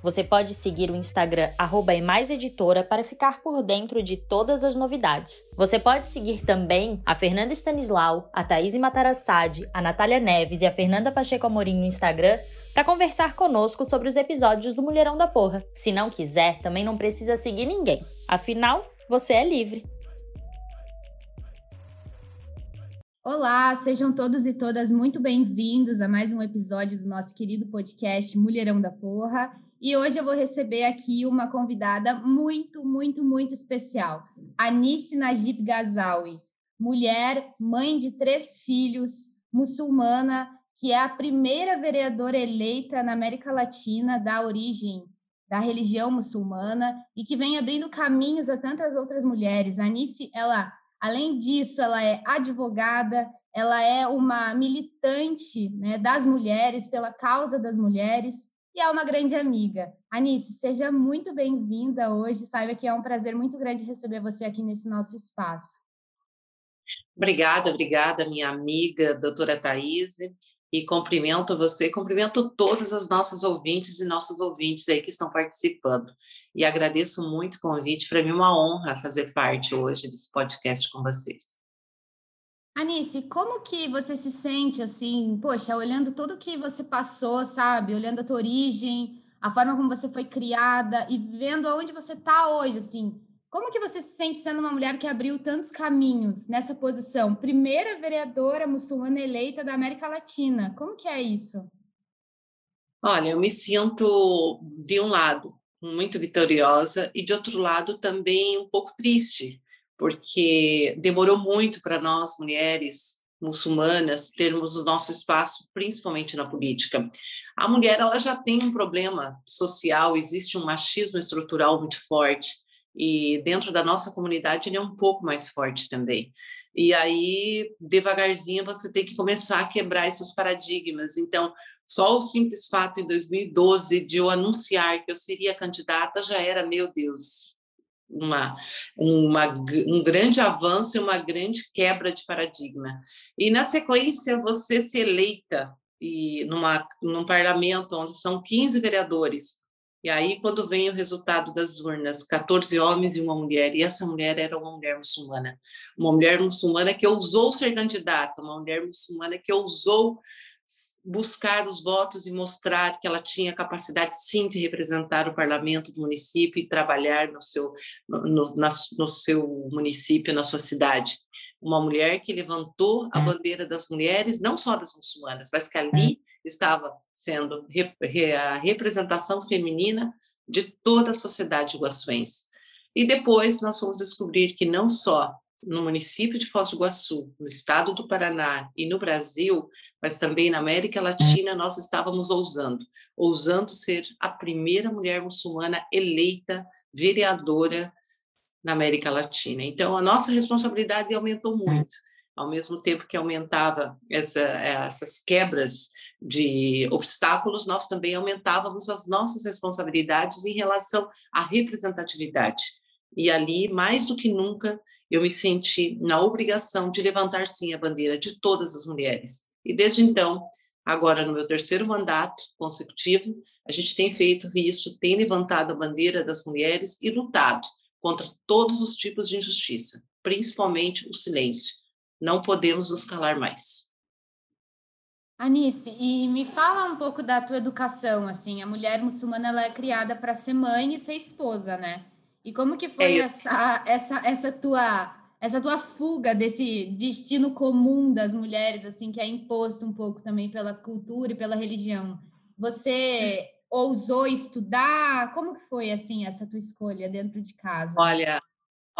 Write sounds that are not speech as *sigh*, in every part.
Você pode seguir o Instagram @emaiseditora para ficar por dentro de todas as novidades. Você pode seguir também a Fernanda Stanislau, a Thaís Matarassade, a Natália Neves e a Fernanda Pacheco Amorim no Instagram para conversar conosco sobre os episódios do Mulherão da Porra. Se não quiser, também não precisa seguir ninguém. Afinal, você é livre. Olá, sejam todos e todas muito bem-vindos a mais um episódio do nosso querido podcast Mulherão da Porra. E hoje eu vou receber aqui uma convidada muito, muito, muito especial, Anice Najib Gazawi, mulher, mãe de três filhos, muçulmana, que é a primeira vereadora eleita na América Latina da origem da religião muçulmana e que vem abrindo caminhos a tantas outras mulheres. A Anice, ela, além disso, ela é advogada, ela é uma militante né, das mulheres, pela causa das mulheres, e é uma grande amiga. Anice, seja muito bem-vinda hoje. Saiba que é um prazer muito grande receber você aqui nesse nosso espaço. Obrigada, obrigada, minha amiga, doutora Thaís, e cumprimento você, cumprimento todas as nossas ouvintes e nossos ouvintes aí que estão participando. E agradeço muito o convite, para mim é uma honra fazer parte hoje desse podcast com vocês. Anice, como que você se sente assim, poxa, olhando tudo que você passou, sabe? Olhando a tua origem, a forma como você foi criada e vendo aonde você está hoje, assim. Como que você se sente sendo uma mulher que abriu tantos caminhos nessa posição? Primeira vereadora muçulmana eleita da América Latina. Como que é isso? Olha, eu me sinto, de um lado, muito vitoriosa e, de outro lado, também um pouco triste, porque demorou muito para nós, mulheres muçulmanas, termos o nosso espaço, principalmente na política. A mulher ela já tem um problema social, existe um machismo estrutural muito forte, e dentro da nossa comunidade ele é um pouco mais forte também. E aí, devagarzinho, você tem que começar a quebrar esses paradigmas. Então, só o simples fato em 2012 de eu anunciar que eu seria candidata já era, meu Deus, uma, uma, um grande avanço e uma grande quebra de paradigma. E, na sequência, você se eleita e numa, num parlamento onde são 15 vereadores. E aí, quando vem o resultado das urnas, 14 homens e uma mulher, e essa mulher era uma mulher muçulmana, uma mulher muçulmana que ousou ser candidata, uma mulher muçulmana que ousou buscar os votos e mostrar que ela tinha capacidade, sim, de representar o parlamento do município e trabalhar no seu, no, na, no seu município, na sua cidade. Uma mulher que levantou a bandeira das mulheres, não só das muçulmanas, mas que ali estava sendo a representação feminina de toda a sociedade iguaçuense. E depois nós fomos descobrir que não só no município de Foz do Iguaçu, no estado do Paraná e no Brasil, mas também na América Latina, nós estávamos ousando, ousando ser a primeira mulher muçulmana eleita vereadora na América Latina. Então, a nossa responsabilidade aumentou muito, ao mesmo tempo que aumentava essa, essas quebras de obstáculos, nós também aumentávamos as nossas responsabilidades em relação à representatividade. E ali, mais do que nunca, eu me senti na obrigação de levantar sim a bandeira de todas as mulheres. E desde então, agora no meu terceiro mandato consecutivo, a gente tem feito isso, tem levantado a bandeira das mulheres e lutado contra todos os tipos de injustiça, principalmente o silêncio. Não podemos nos calar mais. Anice, e me fala um pouco da tua educação, assim, a mulher muçulmana ela é criada para ser mãe e ser esposa, né? E como que foi é, essa, essa, essa tua essa tua fuga desse destino comum das mulheres, assim, que é imposto um pouco também pela cultura e pela religião? Você ousou estudar? Como que foi, assim, essa tua escolha dentro de casa? Olha,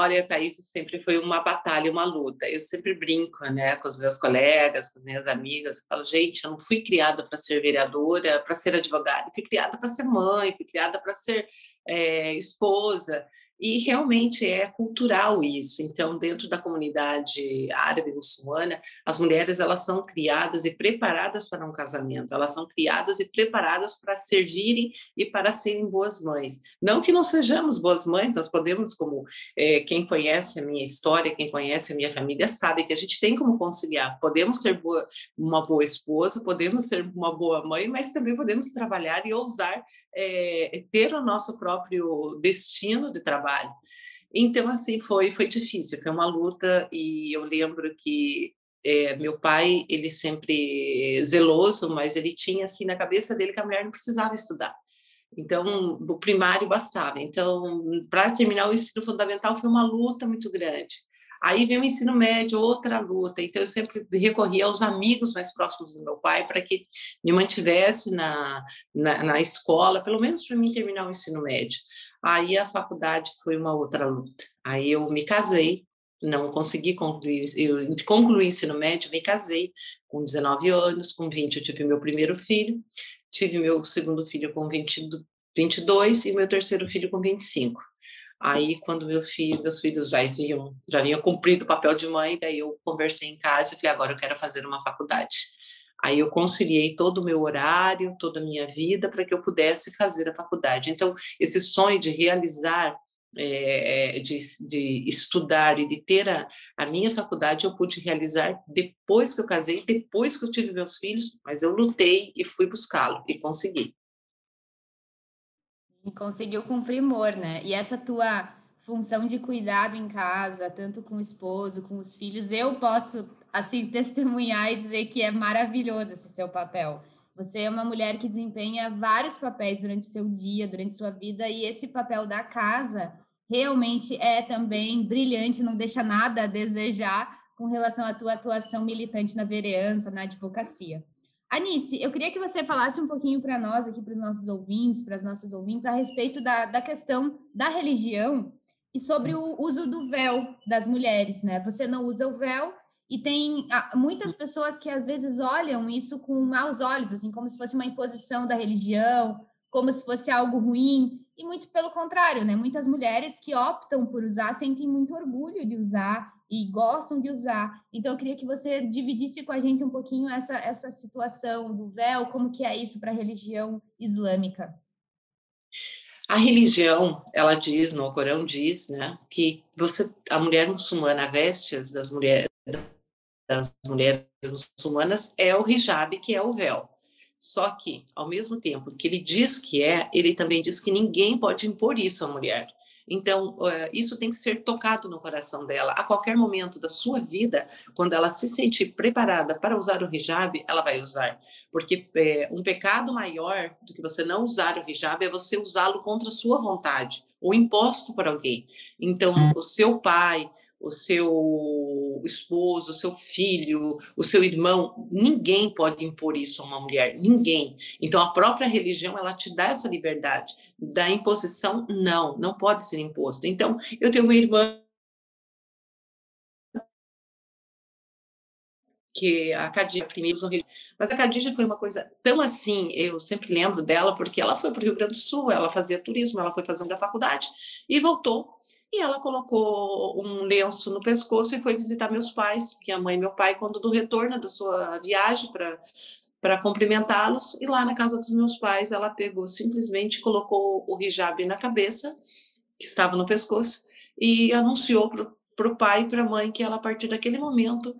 Olha, Thaís, sempre foi uma batalha, uma luta. Eu sempre brinco, né, com os meus colegas, com as minhas amigas. Eu falo, gente, eu não fui criada para ser vereadora, para ser advogada. Eu fui criada para ser mãe, fui criada para ser é, esposa. E realmente é cultural isso. Então, dentro da comunidade árabe muçulmana, as mulheres elas são criadas e preparadas para um casamento. Elas são criadas e preparadas para servirem e para serem boas mães. Não que não sejamos boas mães, nós podemos, como é, quem conhece a minha história, quem conhece a minha família, sabe que a gente tem como conciliar. Podemos ser boa, uma boa esposa, podemos ser uma boa mãe, mas também podemos trabalhar e ousar é, ter o nosso próprio destino de trabalho trabalho. Então, assim, foi, foi difícil, foi uma luta, e eu lembro que é, meu pai, ele sempre zeloso, mas ele tinha, assim, na cabeça dele que a mulher não precisava estudar. Então, o primário bastava. Então, para terminar o ensino fundamental foi uma luta muito grande. Aí vem o ensino médio, outra luta. Então, eu sempre recorria aos amigos mais próximos do meu pai para que me mantivesse na, na, na escola, pelo menos para mim terminar o ensino médio. Aí a faculdade foi uma outra luta. Aí eu me casei, não consegui concluir, eu concluí o ensino médio, me casei com 19 anos, com 20 eu tive meu primeiro filho, tive meu segundo filho com 20, 22 e meu terceiro filho com 25. Aí, quando meu filho, meus filhos já haviam, já haviam cumprido o papel de mãe, daí eu conversei em casa e falei, agora eu quero fazer uma faculdade. Aí eu conciliei todo o meu horário, toda a minha vida, para que eu pudesse fazer a faculdade. Então, esse sonho de realizar, é, de, de, estudar e de ter a, a minha faculdade, eu pude realizar depois que eu casei, depois que eu tive meus filhos, mas eu lutei e fui buscá-lo e consegui. Conseguiu com primor, né? E essa tua função de cuidado em casa, tanto com o esposo, com os filhos, eu posso assim *laughs* testemunhar e dizer que é maravilhoso esse seu papel. Você é uma mulher que desempenha vários papéis durante o seu dia, durante sua vida, e esse papel da casa realmente é também brilhante, não deixa nada a desejar com relação à tua atuação militante na vereança, na advocacia. Anice, eu queria que você falasse um pouquinho para nós, aqui para os nossos ouvintes, para as nossas ouvintes, a respeito da, da questão da religião e sobre o uso do véu das mulheres, né? Você não usa o véu e tem ah, muitas pessoas que às vezes olham isso com maus olhos, assim, como se fosse uma imposição da religião, como se fosse algo ruim, e muito pelo contrário, né? Muitas mulheres que optam por usar sentem muito orgulho de usar e gostam de usar. Então, eu queria que você dividisse com a gente um pouquinho essa, essa situação do véu, como que é isso para a religião islâmica. A religião, ela diz, no Corão diz, né, que você, a mulher muçulmana, vestes das mulheres, das mulheres muçulmanas é o hijab, que é o véu. Só que, ao mesmo tempo que ele diz que é, ele também diz que ninguém pode impor isso à mulher. Então, isso tem que ser tocado no coração dela. A qualquer momento da sua vida, quando ela se sentir preparada para usar o hijab, ela vai usar. Porque é, um pecado maior do que você não usar o hijab é você usá-lo contra a sua vontade ou imposto por alguém. Então, o seu pai, o seu esposo, o seu filho, o seu irmão, ninguém pode impor isso a uma mulher, ninguém. Então a própria religião ela te dá essa liberdade. Da imposição, não, não pode ser imposto. Então eu tenho uma irmã que a Cadija primeiro mas a Cadija foi uma coisa tão assim, eu sempre lembro dela porque ela foi para o Rio Grande do Sul, ela fazia turismo, ela foi fazendo a faculdade e voltou e ela colocou um lenço no pescoço e foi visitar meus pais, minha mãe e meu pai, quando do retorno da sua viagem para para cumprimentá-los. E lá na casa dos meus pais, ela pegou simplesmente colocou o hijab na cabeça, que estava no pescoço, e anunciou para o pai e para a mãe que ela, a partir daquele momento,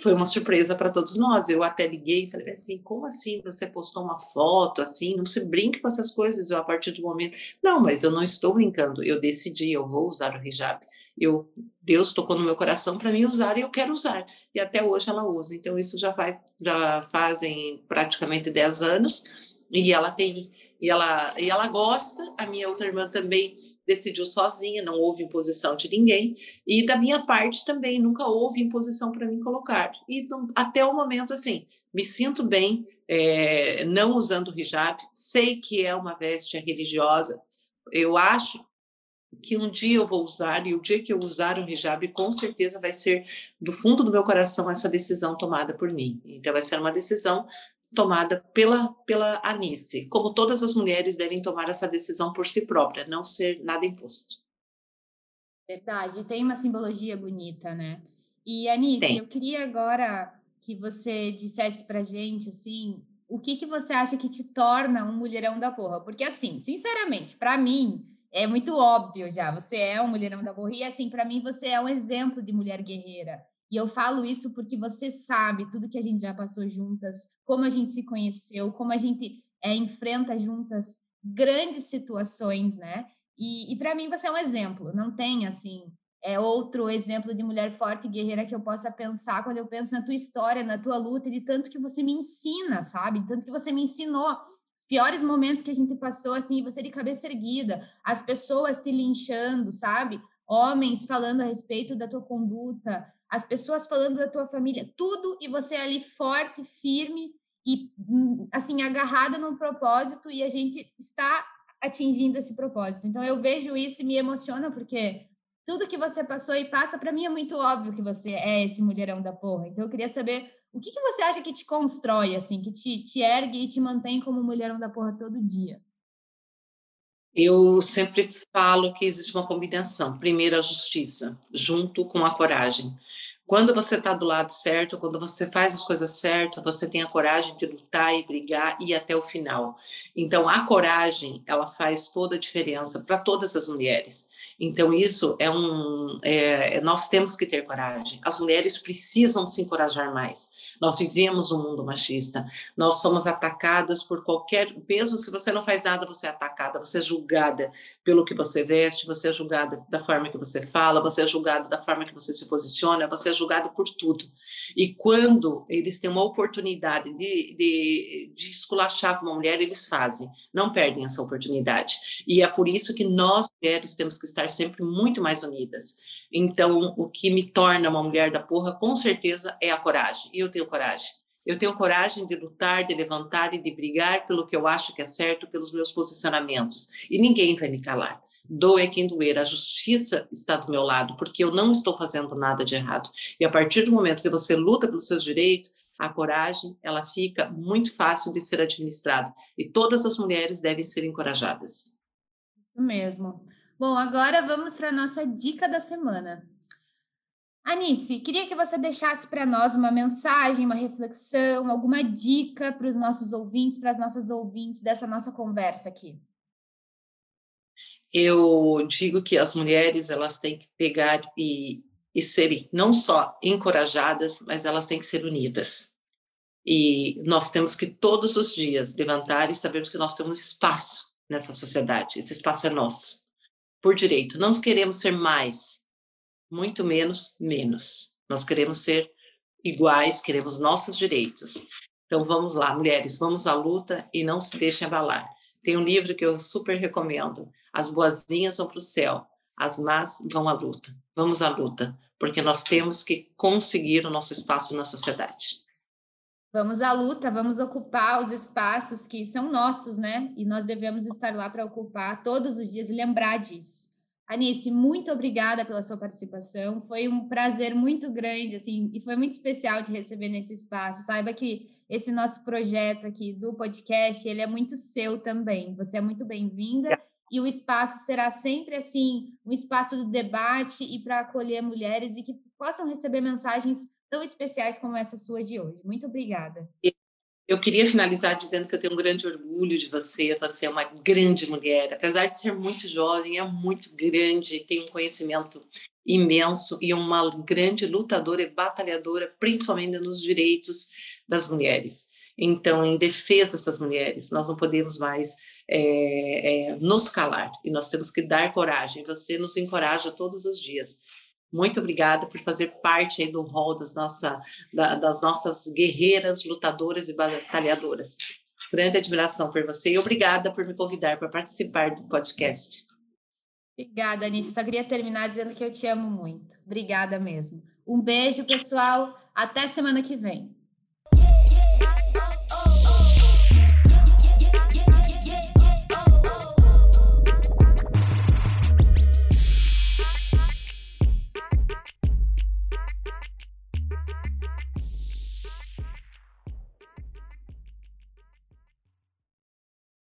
foi uma surpresa para todos nós. Eu até liguei e falei assim: como assim você postou uma foto assim? Não se brinque com essas coisas. Eu, a partir do momento, não, mas eu não estou brincando. Eu decidi, eu vou usar o hijab. Eu, Deus tocou no meu coração para mim usar e eu quero usar. E até hoje ela usa. Então, isso já, vai, já fazem praticamente 10 anos. E ela tem, e ela, e ela gosta. A minha outra irmã também decidiu sozinha, não houve imposição de ninguém. E da minha parte também, nunca houve imposição para mim colocar. E até o momento, assim, me sinto bem é, não usando o hijab, sei que é uma veste religiosa, eu acho que um dia eu vou usar e o dia que eu usar o hijab, com certeza vai ser do fundo do meu coração essa decisão tomada por mim. Então vai ser uma decisão tomada pela, pela Anice. Como todas as mulheres devem tomar essa decisão por si própria, não ser nada imposto. Verdade, tem uma simbologia bonita, né? E Anice, tem. eu queria agora que você dissesse pra gente, assim, o que, que você acha que te torna um mulherão da porra? Porque, assim, sinceramente, para mim, é muito óbvio já, você é um mulherão da porra, e assim, para mim, você é um exemplo de mulher guerreira. E eu falo isso porque você sabe tudo que a gente já passou juntas, como a gente se conheceu, como a gente é, enfrenta juntas grandes situações, né? E, e para mim você é um exemplo. Não tem assim é outro exemplo de mulher forte e guerreira que eu possa pensar quando eu penso na tua história, na tua luta, de tanto que você me ensina, sabe? Tanto que você me ensinou os piores momentos que a gente passou, assim, você de cabeça erguida, as pessoas te linchando, sabe? Homens falando a respeito da tua conduta, as pessoas falando da tua família, tudo, e você ali forte, firme e, hum, assim, agarrada num propósito, e a gente está atingindo esse propósito. Então, eu vejo isso e me emociona, porque tudo que você passou e passa, para mim é muito óbvio que você é esse mulherão da porra. Então, eu queria saber o que, que você acha que te constrói, assim, que te, te ergue e te mantém como mulherão da porra todo dia? Eu sempre falo que existe uma combinação. Primeiro, a justiça, junto com a coragem. Quando você está do lado certo, quando você faz as coisas certas, você tem a coragem de lutar e brigar e ir até o final. Então, a coragem, ela faz toda a diferença para todas as mulheres. Então, isso é um. É, nós temos que ter coragem. As mulheres precisam se encorajar mais. Nós vivemos um mundo machista. Nós somos atacadas por qualquer. Mesmo se você não faz nada, você é atacada, você é julgada pelo que você veste, você é julgada da forma que você fala, você é julgada da forma que você se posiciona, você é julgada por tudo. E quando eles têm uma oportunidade de, de, de esculachar com uma mulher, eles fazem. Não perdem essa oportunidade. E é por isso que nós, mulheres, temos que estar sempre muito mais unidas. Então, o que me torna uma mulher da porra, com certeza, é a coragem. E eu tenho coragem. Eu tenho coragem de lutar, de levantar e de brigar pelo que eu acho que é certo, pelos meus posicionamentos. E ninguém vai me calar. Doe quem doer, a justiça está do meu lado, porque eu não estou fazendo nada de errado. E a partir do momento que você luta pelos seus direitos, a coragem, ela fica muito fácil de ser administrada. E todas as mulheres devem ser encorajadas. Isso mesmo. Bom, agora vamos para a nossa dica da semana. Anice, queria que você deixasse para nós uma mensagem, uma reflexão, alguma dica para os nossos ouvintes, para as nossas ouvintes dessa nossa conversa aqui. Eu digo que as mulheres elas têm que pegar e, e serem não só encorajadas, mas elas têm que ser unidas. E nós temos que todos os dias levantar e sabermos que nós temos espaço nessa sociedade. Esse espaço é nosso por direito. Não queremos ser mais, muito menos menos. Nós queremos ser iguais, queremos nossos direitos. Então vamos lá, mulheres, vamos à luta e não se deixem abalar. Tem um livro que eu super recomendo. As boazinhas vão para o céu, as más vão à luta. Vamos à luta, porque nós temos que conseguir o nosso espaço na sociedade. Vamos à luta, vamos ocupar os espaços que são nossos, né? E nós devemos estar lá para ocupar todos os dias e lembrar disso. Anice, muito obrigada pela sua participação. Foi um prazer muito grande, assim, e foi muito especial te receber nesse espaço. Saiba que esse nosso projeto aqui do podcast, ele é muito seu também. Você é muito bem-vinda e o espaço será sempre assim, um espaço do debate e para acolher mulheres e que possam receber mensagens tão especiais como essa sua de hoje. Muito obrigada. Eu queria finalizar dizendo que eu tenho um grande orgulho de você. Você é uma grande mulher, apesar de ser muito jovem, é muito grande, tem um conhecimento imenso e uma grande lutadora e batalhadora, principalmente nos direitos das mulheres. Então, em defesa dessas mulheres, nós não podemos mais é, é, nos calar e nós temos que dar coragem. Você nos encoraja todos os dias. Muito obrigada por fazer parte do rol das, nossa, da, das nossas guerreiras, lutadoras e batalhadoras. Grande admiração por você e obrigada por me convidar para participar do podcast. Obrigada, Anice. Só queria terminar dizendo que eu te amo muito. Obrigada mesmo. Um beijo, pessoal. Até semana que vem.